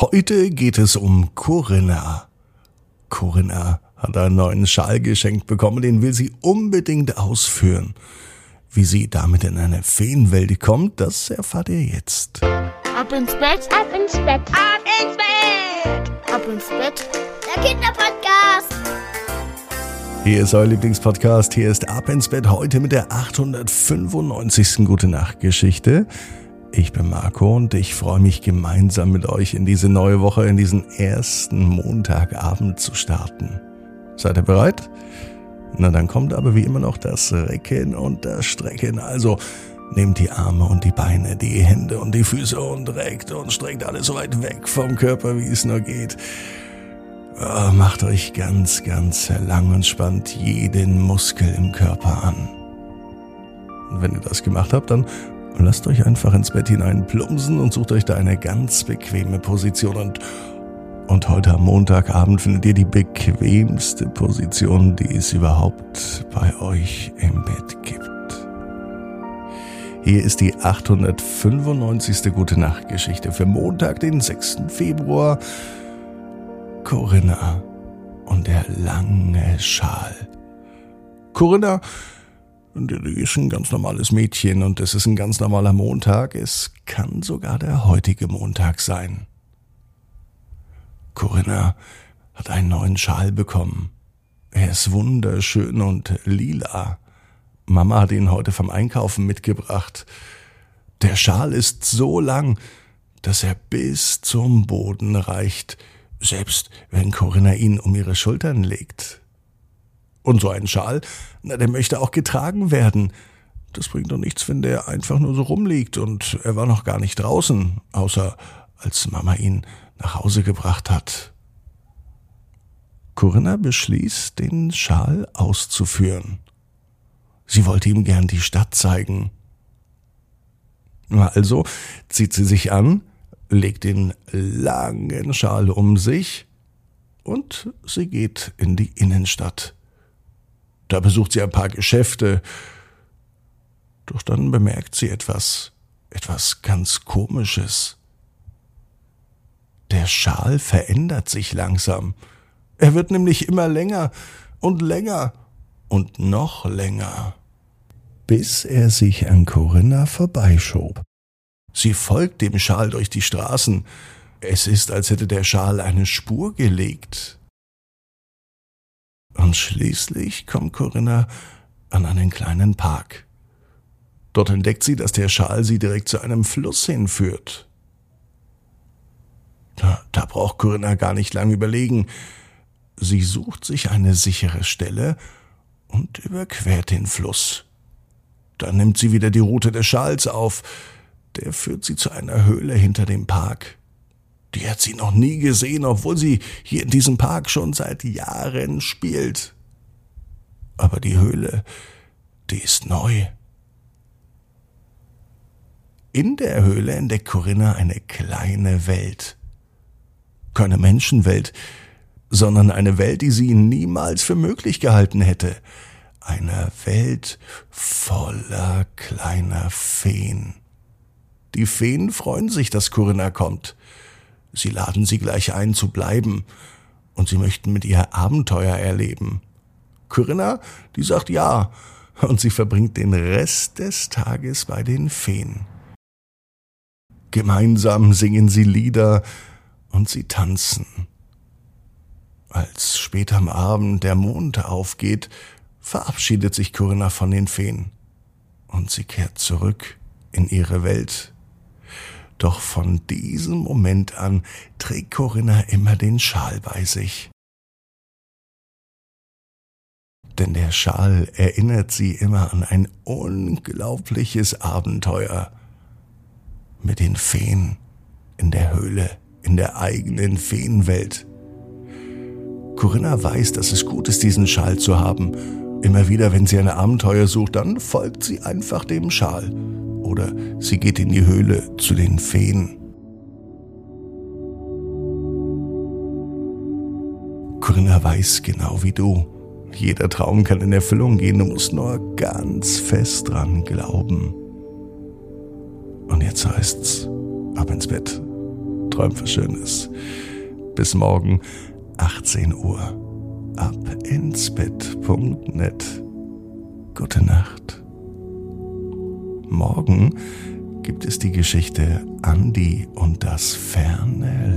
Heute geht es um Corinna. Corinna hat einen neuen Schal geschenkt bekommen, den will sie unbedingt ausführen. Wie sie damit in eine Feenwelt kommt, das erfahrt ihr jetzt. Ab ins Bett, ab ins Bett, ab ins Bett, ab ins Bett. Der Kinderpodcast. Hier ist euer Lieblingspodcast. Hier ist Ab ins Bett heute mit der 895. Gute Nacht Geschichte. Ich bin Marco und ich freue mich gemeinsam mit euch in diese neue Woche, in diesen ersten Montagabend zu starten. Seid ihr bereit? Na, dann kommt aber wie immer noch das Recken und das Strecken. Also nehmt die Arme und die Beine, die Hände und die Füße und reckt und streckt alles so weit weg vom Körper, wie es nur geht. Oh, macht euch ganz, ganz lang und spannt jeden Muskel im Körper an. Und wenn ihr das gemacht habt, dann Lasst euch einfach ins Bett hinein plumpsen und sucht euch da eine ganz bequeme Position. Und, und heute am Montagabend findet ihr die bequemste Position, die es überhaupt bei euch im Bett gibt. Hier ist die 895. Gute Nacht Geschichte für Montag, den 6. Februar. Corinna und der lange Schal. Corinna die ist ein ganz normales Mädchen und es ist ein ganz normaler Montag. Es kann sogar der heutige Montag sein. Corinna hat einen neuen Schal bekommen. Er ist wunderschön und lila. Mama hat ihn heute vom Einkaufen mitgebracht. Der Schal ist so lang, dass er bis zum Boden reicht, selbst wenn Corinna ihn um ihre Schultern legt. Und so ein Schal, na, der möchte auch getragen werden. Das bringt doch nichts, wenn der einfach nur so rumliegt und er war noch gar nicht draußen, außer als Mama ihn nach Hause gebracht hat. Corinna beschließt, den Schal auszuführen. Sie wollte ihm gern die Stadt zeigen. Also zieht sie sich an, legt den langen Schal um sich und sie geht in die Innenstadt. Da besucht sie ein paar Geschäfte. Doch dann bemerkt sie etwas, etwas ganz Komisches. Der Schal verändert sich langsam. Er wird nämlich immer länger und länger und noch länger, bis er sich an Corinna vorbeischob. Sie folgt dem Schal durch die Straßen. Es ist, als hätte der Schal eine Spur gelegt. Und schließlich kommt Corinna an einen kleinen Park. Dort entdeckt sie, dass der Schal sie direkt zu einem Fluss hinführt. Da, da braucht Corinna gar nicht lang überlegen. Sie sucht sich eine sichere Stelle und überquert den Fluss. Dann nimmt sie wieder die Route des Schals auf. Der führt sie zu einer Höhle hinter dem Park. Die hat sie noch nie gesehen, obwohl sie hier in diesem Park schon seit Jahren spielt. Aber die Höhle, die ist neu. In der Höhle entdeckt Corinna eine kleine Welt. Keine Menschenwelt, sondern eine Welt, die sie niemals für möglich gehalten hätte. Eine Welt voller kleiner Feen. Die Feen freuen sich, dass Corinna kommt. Sie laden sie gleich ein zu bleiben und sie möchten mit ihr Abenteuer erleben. Corinna, die sagt ja und sie verbringt den Rest des Tages bei den Feen. Gemeinsam singen sie Lieder und sie tanzen. Als spät am Abend der Mond aufgeht, verabschiedet sich Corinna von den Feen und sie kehrt zurück in ihre Welt doch von diesem Moment an trägt Corinna immer den Schal bei sich. Denn der Schal erinnert sie immer an ein unglaubliches Abenteuer mit den Feen in der Höhle, in der eigenen Feenwelt. Corinna weiß, dass es gut ist, diesen Schal zu haben. Immer wieder, wenn sie ein Abenteuer sucht, dann folgt sie einfach dem Schal oder sie geht in die Höhle zu den Feen. Corinna weiß genau wie du. Jeder Traum kann in Erfüllung gehen, du musst nur ganz fest dran glauben. Und jetzt heißt's, ab ins Bett. träum was Schönes. Bis morgen, 18 Uhr. Ab ins Bett.net. Gute Nacht. Morgen gibt es die Geschichte Andi und das ferne